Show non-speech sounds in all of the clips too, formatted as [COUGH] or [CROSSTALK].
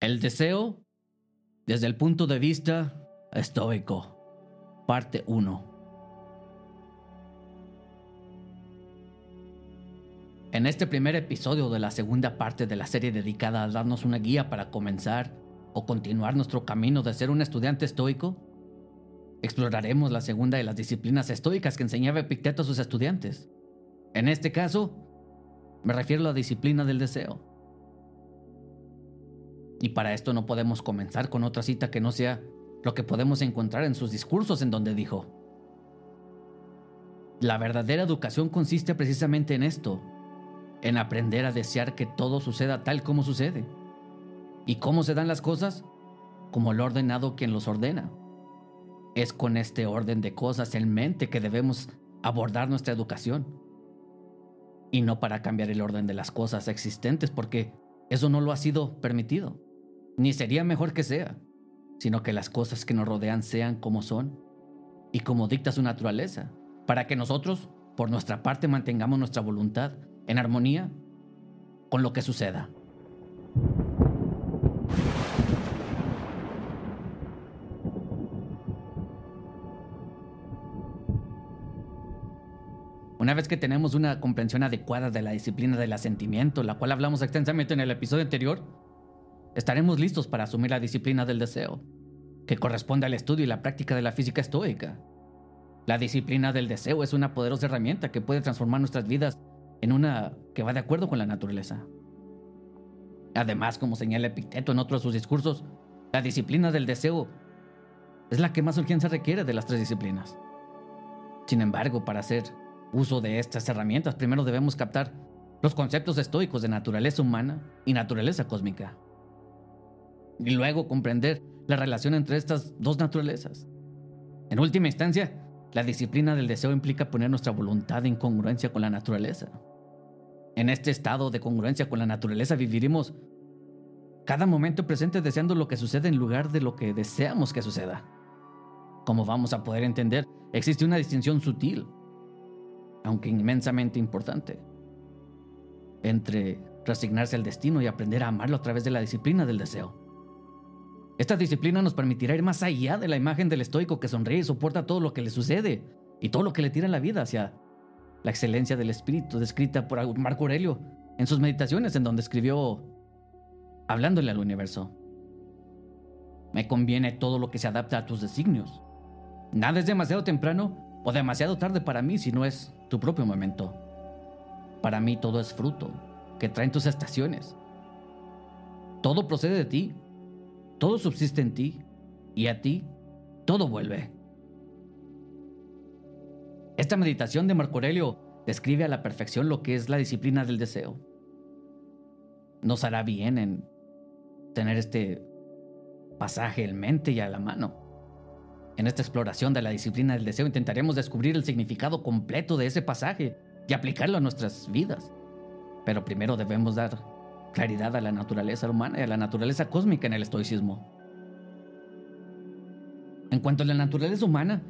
El deseo desde el punto de vista estoico. Parte 1. En este primer episodio de la segunda parte de la serie dedicada a darnos una guía para comenzar o continuar nuestro camino de ser un estudiante estoico, exploraremos la segunda de las disciplinas estoicas que enseñaba Epicteto a sus estudiantes. En este caso, me refiero a la disciplina del deseo. Y para esto no podemos comenzar con otra cita que no sea lo que podemos encontrar en sus discursos en donde dijo, la verdadera educación consiste precisamente en esto, en aprender a desear que todo suceda tal como sucede. ¿Y cómo se dan las cosas? Como el ordenado quien los ordena. Es con este orden de cosas en mente que debemos abordar nuestra educación. Y no para cambiar el orden de las cosas existentes, porque eso no lo ha sido permitido ni sería mejor que sea, sino que las cosas que nos rodean sean como son y como dicta su naturaleza, para que nosotros, por nuestra parte, mantengamos nuestra voluntad en armonía con lo que suceda. Una vez que tenemos una comprensión adecuada de la disciplina del asentimiento, la cual hablamos extensamente en el episodio anterior, estaremos listos para asumir la disciplina del deseo, que corresponde al estudio y la práctica de la física estoica. La disciplina del deseo es una poderosa herramienta que puede transformar nuestras vidas en una que va de acuerdo con la naturaleza. Además, como señala Epicteto en otro de sus discursos, la disciplina del deseo es la que más urgencia requiere de las tres disciplinas. Sin embargo, para hacer uso de estas herramientas, primero debemos captar los conceptos estoicos de naturaleza humana y naturaleza cósmica y luego comprender la relación entre estas dos naturalezas. En última instancia, la disciplina del deseo implica poner nuestra voluntad en congruencia con la naturaleza. En este estado de congruencia con la naturaleza viviremos cada momento presente deseando lo que sucede en lugar de lo que deseamos que suceda. Como vamos a poder entender, existe una distinción sutil, aunque inmensamente importante, entre resignarse al destino y aprender a amarlo a través de la disciplina del deseo. Esta disciplina nos permitirá ir más allá de la imagen del estoico que sonríe y soporta todo lo que le sucede y todo lo que le tira en la vida hacia la excelencia del espíritu descrita por Marco Aurelio en sus meditaciones en donde escribió hablándole al universo. Me conviene todo lo que se adapta a tus designios. Nada es demasiado temprano o demasiado tarde para mí si no es tu propio momento. Para mí todo es fruto que traen tus estaciones. Todo procede de ti todo subsiste en ti y a ti todo vuelve. Esta meditación de Marco Aurelio describe a la perfección lo que es la disciplina del deseo. Nos hará bien en tener este pasaje en mente y a la mano. En esta exploración de la disciplina del deseo intentaremos descubrir el significado completo de ese pasaje y aplicarlo a nuestras vidas. Pero primero debemos dar claridad a la naturaleza humana y a la naturaleza cósmica en el estoicismo. En cuanto a la naturaleza humana,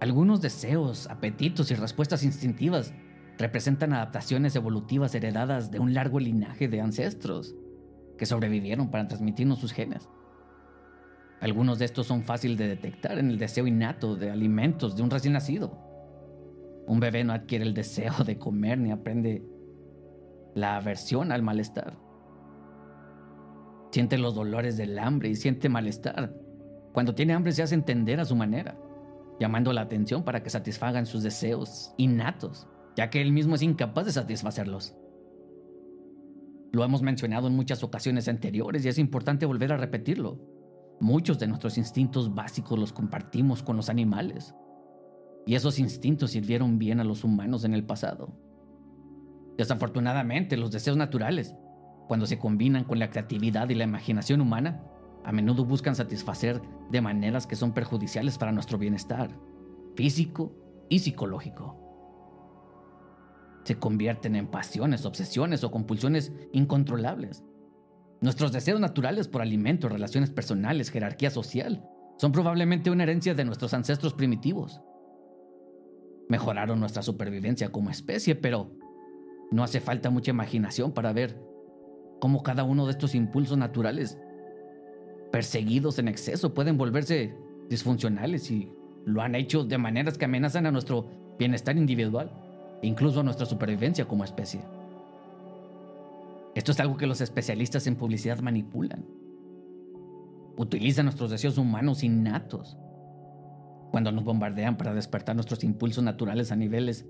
algunos deseos, apetitos y respuestas instintivas representan adaptaciones evolutivas heredadas de un largo linaje de ancestros que sobrevivieron para transmitirnos sus genes. Algunos de estos son fáciles de detectar en el deseo innato de alimentos de un recién nacido. Un bebé no adquiere el deseo de comer ni aprende la aversión al malestar. Siente los dolores del hambre y siente malestar. Cuando tiene hambre se hace entender a su manera, llamando la atención para que satisfagan sus deseos innatos, ya que él mismo es incapaz de satisfacerlos. Lo hemos mencionado en muchas ocasiones anteriores y es importante volver a repetirlo. Muchos de nuestros instintos básicos los compartimos con los animales. Y esos instintos sirvieron bien a los humanos en el pasado. Desafortunadamente, los deseos naturales, cuando se combinan con la creatividad y la imaginación humana, a menudo buscan satisfacer de maneras que son perjudiciales para nuestro bienestar físico y psicológico. Se convierten en pasiones, obsesiones o compulsiones incontrolables. Nuestros deseos naturales por alimento, relaciones personales, jerarquía social, son probablemente una herencia de nuestros ancestros primitivos. Mejoraron nuestra supervivencia como especie, pero no hace falta mucha imaginación para ver cómo cada uno de estos impulsos naturales, perseguidos en exceso, pueden volverse disfuncionales y lo han hecho de maneras que amenazan a nuestro bienestar individual, incluso a nuestra supervivencia como especie. Esto es algo que los especialistas en publicidad manipulan. Utilizan nuestros deseos humanos innatos cuando nos bombardean para despertar nuestros impulsos naturales a niveles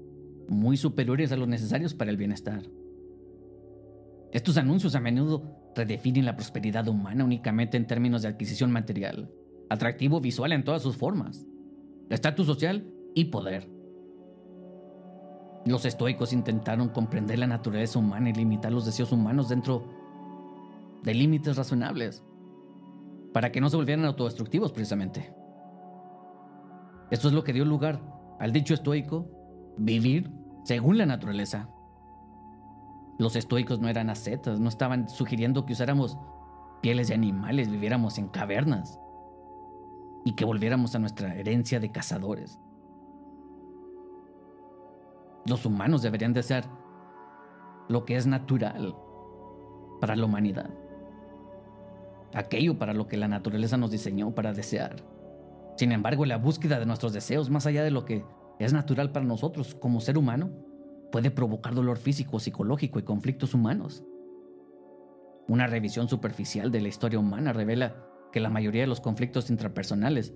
muy superiores a los necesarios para el bienestar. Estos anuncios a menudo redefinen la prosperidad humana únicamente en términos de adquisición material, atractivo visual en todas sus formas, estatus social y poder. Los estoicos intentaron comprender la naturaleza humana y limitar los deseos humanos dentro de límites razonables, para que no se volvieran autodestructivos precisamente. Esto es lo que dio lugar al dicho estoico, vivir según la naturaleza. Los estoicos no eran ascetas, no estaban sugiriendo que usáramos pieles de animales, viviéramos en cavernas y que volviéramos a nuestra herencia de cazadores. Los humanos deberían desear lo que es natural para la humanidad. Aquello para lo que la naturaleza nos diseñó para desear. Sin embargo, la búsqueda de nuestros deseos, más allá de lo que es natural para nosotros como ser humano, puede provocar dolor físico, psicológico y conflictos humanos. Una revisión superficial de la historia humana revela que la mayoría de los conflictos intrapersonales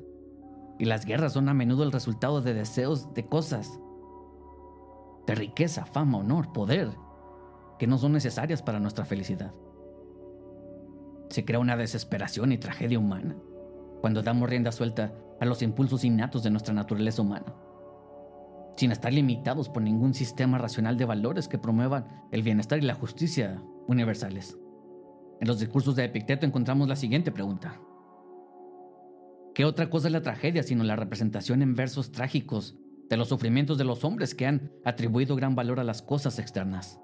y las guerras son a menudo el resultado de deseos de cosas de riqueza, fama, honor, poder, que no son necesarias para nuestra felicidad. Se crea una desesperación y tragedia humana cuando damos rienda suelta a los impulsos innatos de nuestra naturaleza humana, sin estar limitados por ningún sistema racional de valores que promuevan el bienestar y la justicia universales. En los discursos de Epicteto encontramos la siguiente pregunta. ¿Qué otra cosa es la tragedia sino la representación en versos trágicos de los sufrimientos de los hombres que han atribuido gran valor a las cosas externas.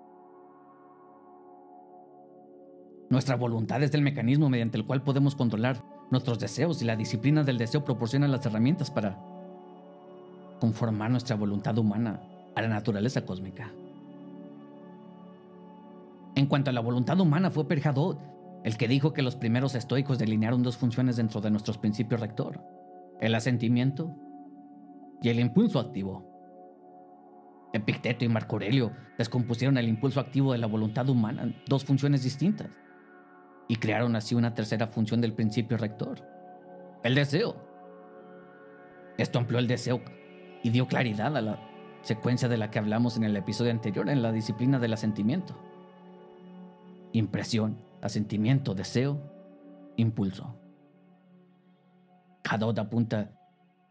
Nuestra voluntad es el mecanismo mediante el cual podemos controlar nuestros deseos y la disciplina del deseo proporciona las herramientas para conformar nuestra voluntad humana a la naturaleza cósmica. En cuanto a la voluntad humana, fue Perjadot el que dijo que los primeros estoicos delinearon dos funciones dentro de nuestros principios rector, el asentimiento y el impulso activo. Epicteto y Marco Aurelio descompusieron el impulso activo de la voluntad humana en dos funciones distintas y crearon así una tercera función del principio rector, el deseo. Esto amplió el deseo y dio claridad a la secuencia de la que hablamos en el episodio anterior en la disciplina del asentimiento. Impresión, asentimiento, deseo, impulso. Cada apunta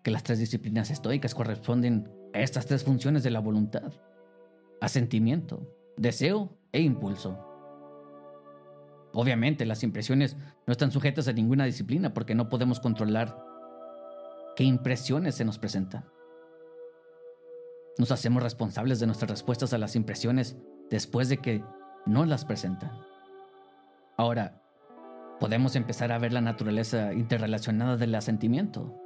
que las tres disciplinas estoicas corresponden a estas tres funciones de la voluntad. Asentimiento, deseo e impulso. Obviamente las impresiones no están sujetas a ninguna disciplina porque no podemos controlar qué impresiones se nos presentan. Nos hacemos responsables de nuestras respuestas a las impresiones después de que no las presentan. Ahora, podemos empezar a ver la naturaleza interrelacionada del asentimiento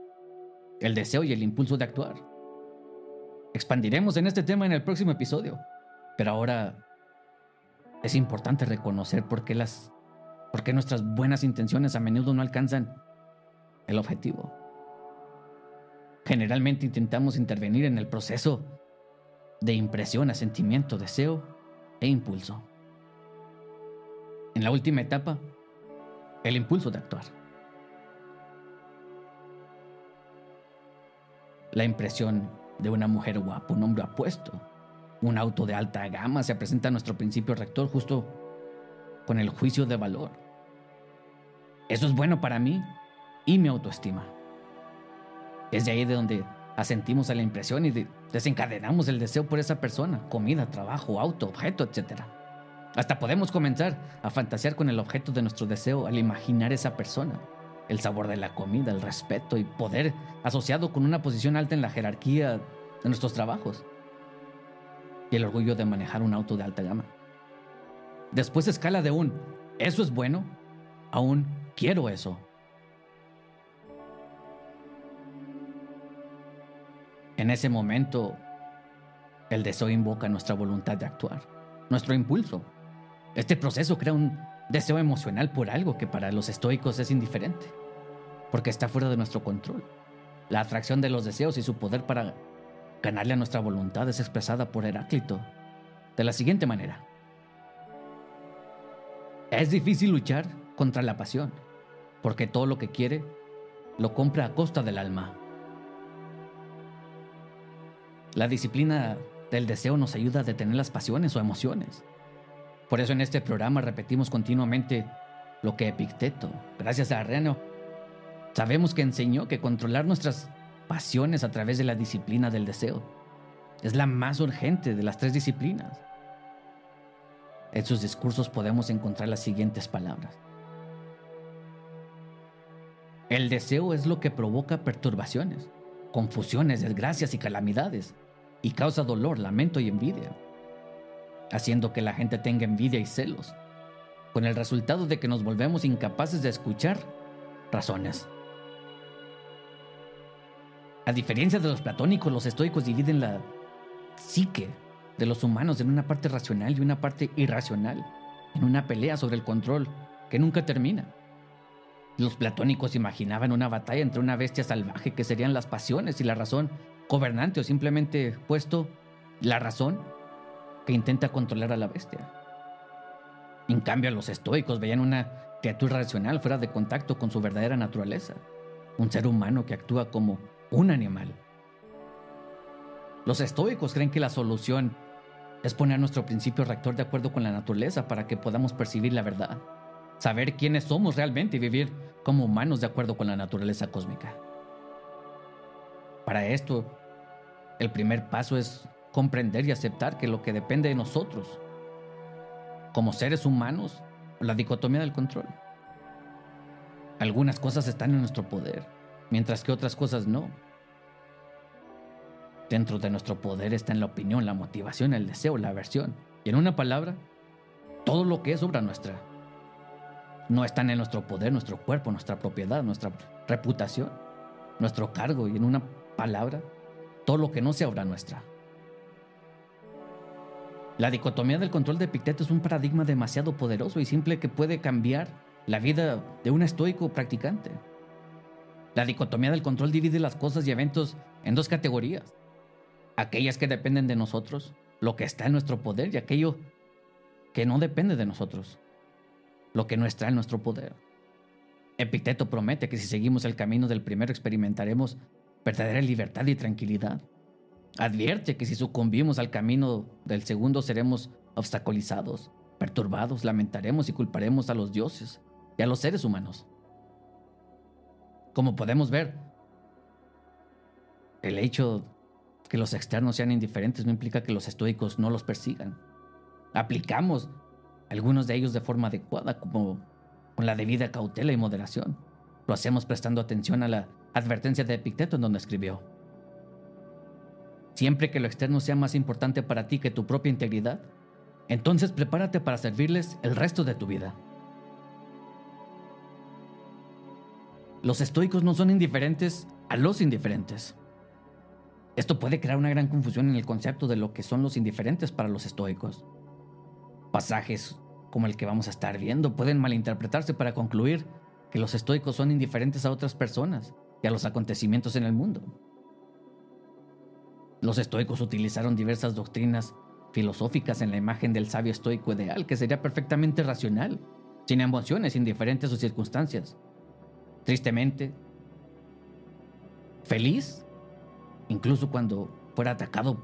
el deseo y el impulso de actuar. Expandiremos en este tema en el próximo episodio, pero ahora es importante reconocer por qué, las, por qué nuestras buenas intenciones a menudo no alcanzan el objetivo. Generalmente intentamos intervenir en el proceso de impresión, asentimiento, deseo e impulso. En la última etapa, el impulso de actuar. la impresión de una mujer guapa, un hombre apuesto, un auto de alta gama se presenta a nuestro principio rector justo con el juicio de valor. Eso es bueno para mí y mi autoestima. Es de ahí de donde asentimos a la impresión y desencadenamos el deseo por esa persona, comida, trabajo, auto, objeto, etc. Hasta podemos comenzar a fantasear con el objeto de nuestro deseo al imaginar esa persona el sabor de la comida, el respeto y poder asociado con una posición alta en la jerarquía de nuestros trabajos. Y el orgullo de manejar un auto de alta gama. Después escala de un, eso es bueno, a un, quiero eso. En ese momento, el deseo invoca nuestra voluntad de actuar, nuestro impulso. Este proceso crea un deseo emocional por algo que para los estoicos es indiferente, porque está fuera de nuestro control. La atracción de los deseos y su poder para ganarle a nuestra voluntad es expresada por Heráclito de la siguiente manera. Es difícil luchar contra la pasión, porque todo lo que quiere lo compra a costa del alma. La disciplina del deseo nos ayuda a detener las pasiones o emociones. Por eso en este programa repetimos continuamente lo que Epicteto, gracias a Reno, sabemos que enseñó que controlar nuestras pasiones a través de la disciplina del deseo es la más urgente de las tres disciplinas. En sus discursos podemos encontrar las siguientes palabras. El deseo es lo que provoca perturbaciones, confusiones, desgracias y calamidades, y causa dolor, lamento y envidia, haciendo que la gente tenga envidia y celos, con el resultado de que nos volvemos incapaces de escuchar razones. A diferencia de los platónicos, los estoicos dividen la psique de los humanos en una parte racional y una parte irracional, en una pelea sobre el control que nunca termina. Los platónicos imaginaban una batalla entre una bestia salvaje que serían las pasiones y la razón gobernante o simplemente puesto la razón que intenta controlar a la bestia. En cambio, los estoicos veían una criatura racional fuera de contacto con su verdadera naturaleza, un ser humano que actúa como un animal. Los estoicos creen que la solución es poner nuestro principio rector de acuerdo con la naturaleza para que podamos percibir la verdad saber quiénes somos realmente y vivir como humanos de acuerdo con la naturaleza cósmica. Para esto, el primer paso es comprender y aceptar que lo que depende de nosotros, como seres humanos, la dicotomía del control. Algunas cosas están en nuestro poder, mientras que otras cosas no. Dentro de nuestro poder está en la opinión, la motivación, el deseo, la aversión. Y en una palabra, todo lo que es obra nuestra. No están en nuestro poder, nuestro cuerpo, nuestra propiedad, nuestra reputación, nuestro cargo y en una palabra, todo lo que no sea obra nuestra. La dicotomía del control de Epicteto es un paradigma demasiado poderoso y simple que puede cambiar la vida de un estoico practicante. La dicotomía del control divide las cosas y eventos en dos categorías. Aquellas que dependen de nosotros, lo que está en nuestro poder, y aquello que no depende de nosotros, lo que no está en nuestro poder. Epicteto promete que si seguimos el camino del primero experimentaremos verdadera libertad y tranquilidad. Advierte que si sucumbimos al camino del segundo seremos obstaculizados, perturbados, lamentaremos y culparemos a los dioses y a los seres humanos. Como podemos ver, el hecho que los externos sean indiferentes no implica que los estoicos no los persigan. Aplicamos algunos de ellos de forma adecuada, como con la debida cautela y moderación. Lo hacemos prestando atención a la advertencia de Epicteto en donde escribió. Siempre que lo externo sea más importante para ti que tu propia integridad, entonces prepárate para servirles el resto de tu vida. Los estoicos no son indiferentes a los indiferentes. Esto puede crear una gran confusión en el concepto de lo que son los indiferentes para los estoicos. Pasajes como el que vamos a estar viendo pueden malinterpretarse para concluir que los estoicos son indiferentes a otras personas a los acontecimientos en el mundo. Los estoicos utilizaron diversas doctrinas filosóficas en la imagen del sabio estoico ideal, que sería perfectamente racional, sin emociones, indiferentes a sus circunstancias. Tristemente, feliz, incluso cuando fuera atacado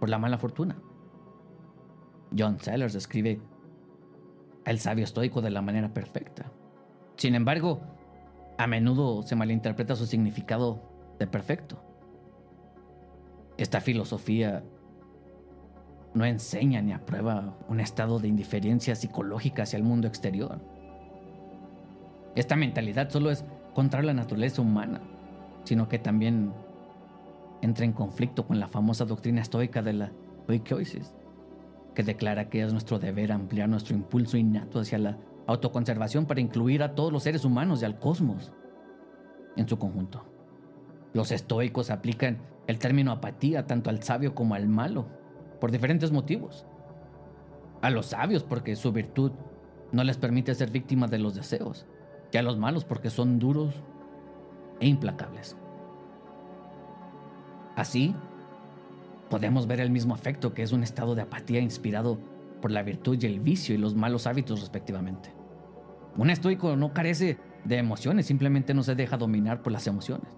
por la mala fortuna. John Sellers describe al sabio estoico de la manera perfecta. Sin embargo, a menudo se malinterpreta su significado de perfecto. Esta filosofía no enseña ni aprueba un estado de indiferencia psicológica hacia el mundo exterior. Esta mentalidad solo es contra la naturaleza humana, sino que también entra en conflicto con la famosa doctrina estoica de la oikeosis que declara que es nuestro deber ampliar nuestro impulso innato hacia la autoconservación para incluir a todos los seres humanos y al cosmos en su conjunto. Los estoicos aplican el término apatía tanto al sabio como al malo, por diferentes motivos. A los sabios porque su virtud no les permite ser víctimas de los deseos, y a los malos porque son duros e implacables. Así, podemos ver el mismo efecto que es un estado de apatía inspirado por la virtud y el vicio y los malos hábitos respectivamente. Un estoico no carece de emociones, simplemente no se deja dominar por las emociones.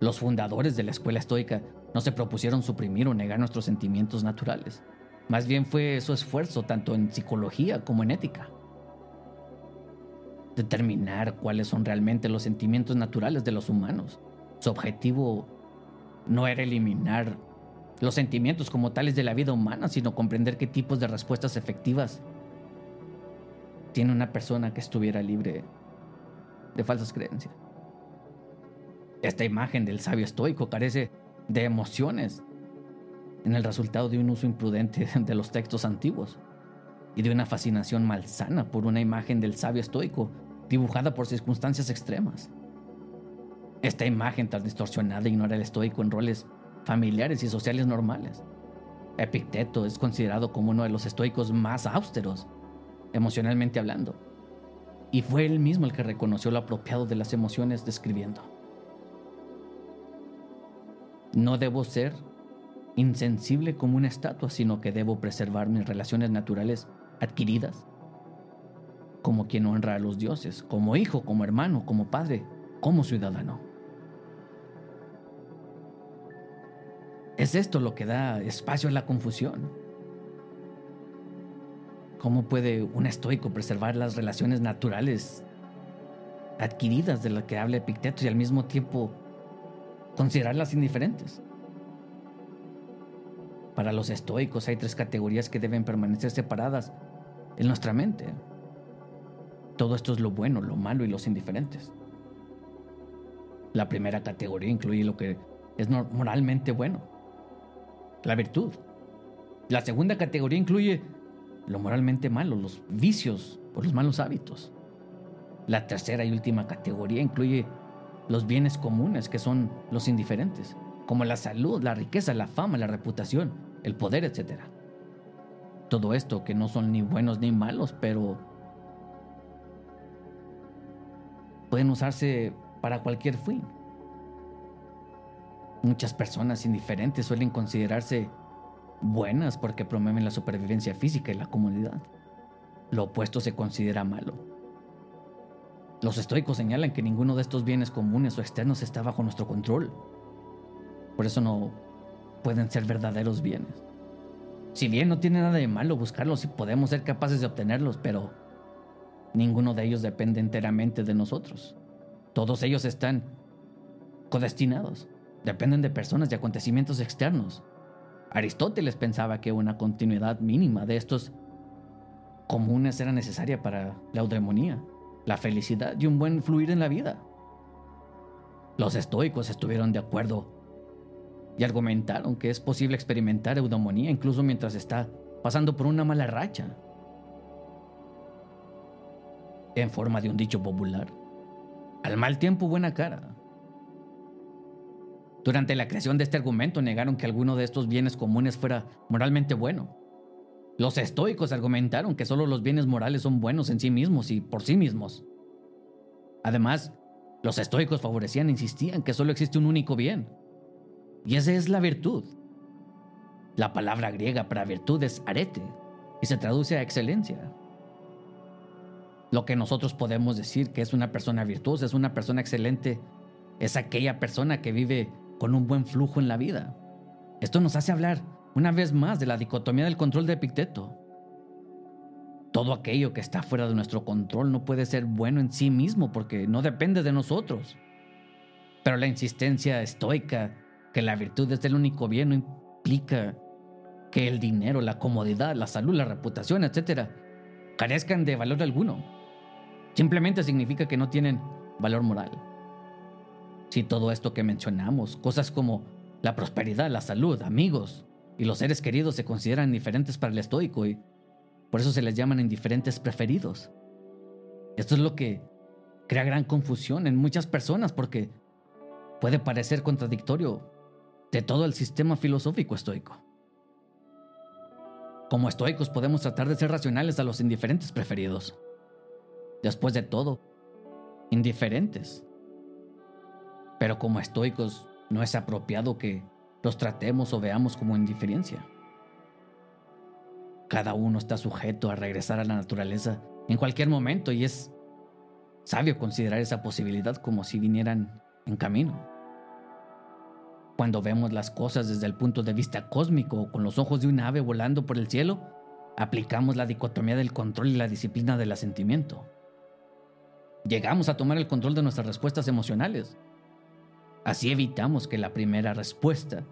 Los fundadores de la escuela estoica no se propusieron suprimir o negar nuestros sentimientos naturales. Más bien fue su esfuerzo tanto en psicología como en ética. Determinar cuáles son realmente los sentimientos naturales de los humanos. Su objetivo no era eliminar los sentimientos como tales de la vida humana, sino comprender qué tipos de respuestas efectivas tiene una persona que estuviera libre de falsas creencias. Esta imagen del sabio estoico carece de emociones en el resultado de un uso imprudente [LAUGHS] de los textos antiguos y de una fascinación malsana por una imagen del sabio estoico dibujada por circunstancias extremas. Esta imagen tan distorsionada ignora al estoico en roles familiares y sociales normales. Epicteto es considerado como uno de los estoicos más austeros, emocionalmente hablando, y fue él mismo el que reconoció lo apropiado de las emociones describiendo. No debo ser insensible como una estatua, sino que debo preservar mis relaciones naturales adquiridas, como quien honra a los dioses, como hijo, como hermano, como padre, como ciudadano. Es esto lo que da espacio a la confusión. ¿Cómo puede un estoico preservar las relaciones naturales adquiridas de las que habla Epicteto y al mismo tiempo considerarlas indiferentes? Para los estoicos hay tres categorías que deben permanecer separadas en nuestra mente. Todo esto es lo bueno, lo malo y los indiferentes. La primera categoría incluye lo que es moralmente bueno, la virtud. La segunda categoría incluye lo moralmente malo, los vicios o los malos hábitos. La tercera y última categoría incluye los bienes comunes, que son los indiferentes, como la salud, la riqueza, la fama, la reputación, el poder, etc. Todo esto que no son ni buenos ni malos, pero pueden usarse para cualquier fin. Muchas personas indiferentes suelen considerarse buenas porque promueven la supervivencia física y la comunidad. Lo opuesto se considera malo. Los estoicos señalan que ninguno de estos bienes comunes o externos está bajo nuestro control. Por eso no pueden ser verdaderos bienes. Si bien no tiene nada de malo buscarlos y podemos ser capaces de obtenerlos, pero ninguno de ellos depende enteramente de nosotros. Todos ellos están codestinados dependen de personas y acontecimientos externos. Aristóteles pensaba que una continuidad mínima de estos comunes era necesaria para la eudemonía, la felicidad y un buen fluir en la vida. Los estoicos estuvieron de acuerdo y argumentaron que es posible experimentar eudemonía incluso mientras está pasando por una mala racha. En forma de un dicho popular, al mal tiempo buena cara. Durante la creación de este argumento negaron que alguno de estos bienes comunes fuera moralmente bueno. Los estoicos argumentaron que solo los bienes morales son buenos en sí mismos y por sí mismos. Además, los estoicos favorecían e insistían que solo existe un único bien. Y esa es la virtud. La palabra griega para virtud es arete y se traduce a excelencia. Lo que nosotros podemos decir que es una persona virtuosa, es una persona excelente, es aquella persona que vive con un buen flujo en la vida. Esto nos hace hablar una vez más de la dicotomía del control de Epicteto. Todo aquello que está fuera de nuestro control no puede ser bueno en sí mismo porque no depende de nosotros. Pero la insistencia estoica que la virtud es el único bien no implica que el dinero, la comodidad, la salud, la reputación, etc., carezcan de valor alguno. Simplemente significa que no tienen valor moral. Si todo esto que mencionamos, cosas como la prosperidad, la salud, amigos y los seres queridos se consideran indiferentes para el estoico y por eso se les llaman indiferentes preferidos. Esto es lo que crea gran confusión en muchas personas porque puede parecer contradictorio de todo el sistema filosófico estoico. Como estoicos podemos tratar de ser racionales a los indiferentes preferidos. Después de todo, indiferentes. Pero como estoicos no es apropiado que los tratemos o veamos como indiferencia. Cada uno está sujeto a regresar a la naturaleza en cualquier momento y es sabio considerar esa posibilidad como si vinieran en camino. Cuando vemos las cosas desde el punto de vista cósmico o con los ojos de un ave volando por el cielo, aplicamos la dicotomía del control y la disciplina del asentimiento. Llegamos a tomar el control de nuestras respuestas emocionales. Así evitamos que la primera respuesta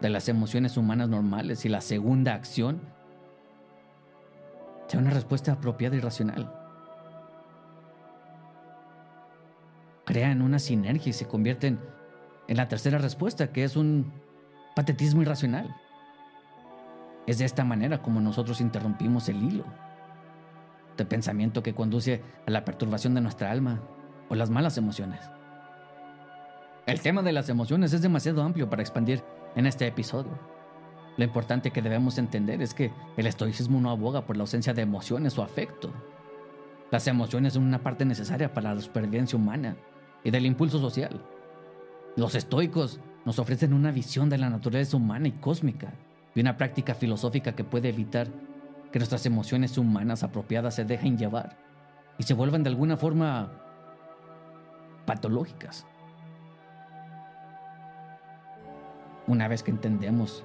de las emociones humanas normales y la segunda acción sea una respuesta apropiada y racional. Crean una sinergia y se convierten en la tercera respuesta, que es un patetismo irracional. Es de esta manera como nosotros interrumpimos el hilo de pensamiento que conduce a la perturbación de nuestra alma o las malas emociones. El tema de las emociones es demasiado amplio para expandir en este episodio. Lo importante que debemos entender es que el estoicismo no aboga por la ausencia de emociones o afecto. Las emociones son una parte necesaria para la supervivencia humana y del impulso social. Los estoicos nos ofrecen una visión de la naturaleza humana y cósmica y una práctica filosófica que puede evitar que nuestras emociones humanas apropiadas se dejen llevar y se vuelvan de alguna forma patológicas. Una vez que entendemos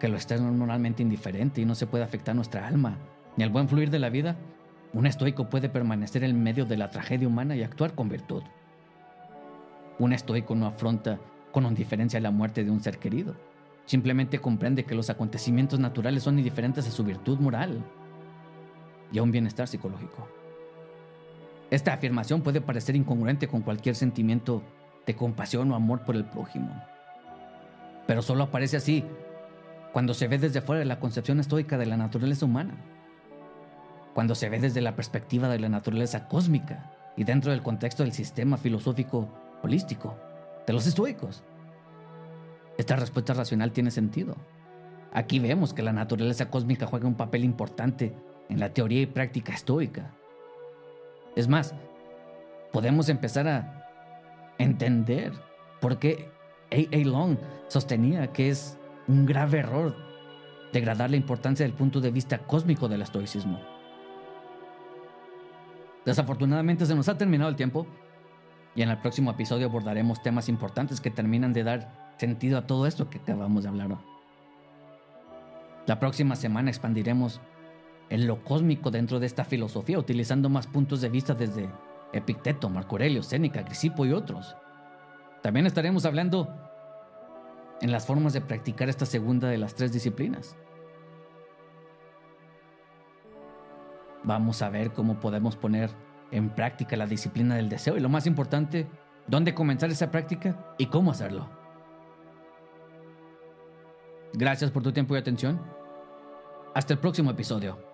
que lo externo es normalmente indiferente y no se puede afectar nuestra alma ni al buen fluir de la vida, un estoico puede permanecer en medio de la tragedia humana y actuar con virtud. Un estoico no afronta con indiferencia la muerte de un ser querido. Simplemente comprende que los acontecimientos naturales son indiferentes a su virtud moral y a un bienestar psicológico. Esta afirmación puede parecer incongruente con cualquier sentimiento de compasión o amor por el prójimo, pero solo aparece así cuando se ve desde fuera de la concepción estoica de la naturaleza humana, cuando se ve desde la perspectiva de la naturaleza cósmica y dentro del contexto del sistema filosófico holístico, de los estoicos. Esta respuesta racional tiene sentido. Aquí vemos que la naturaleza cósmica juega un papel importante en la teoría y práctica estoica. Es más, podemos empezar a entender por qué A. A. Long sostenía que es un grave error degradar la importancia del punto de vista cósmico del estoicismo. Desafortunadamente se nos ha terminado el tiempo y en el próximo episodio abordaremos temas importantes que terminan de dar sentido a todo esto que acabamos de hablar. La próxima semana expandiremos en lo cósmico dentro de esta filosofía, utilizando más puntos de vista desde Epicteto, Marco Aurelio, Séneca, Crisipo y otros. También estaremos hablando en las formas de practicar esta segunda de las tres disciplinas. Vamos a ver cómo podemos poner en práctica la disciplina del deseo y lo más importante, dónde comenzar esa práctica y cómo hacerlo. Gracias por tu tiempo y atención. Hasta el próximo episodio.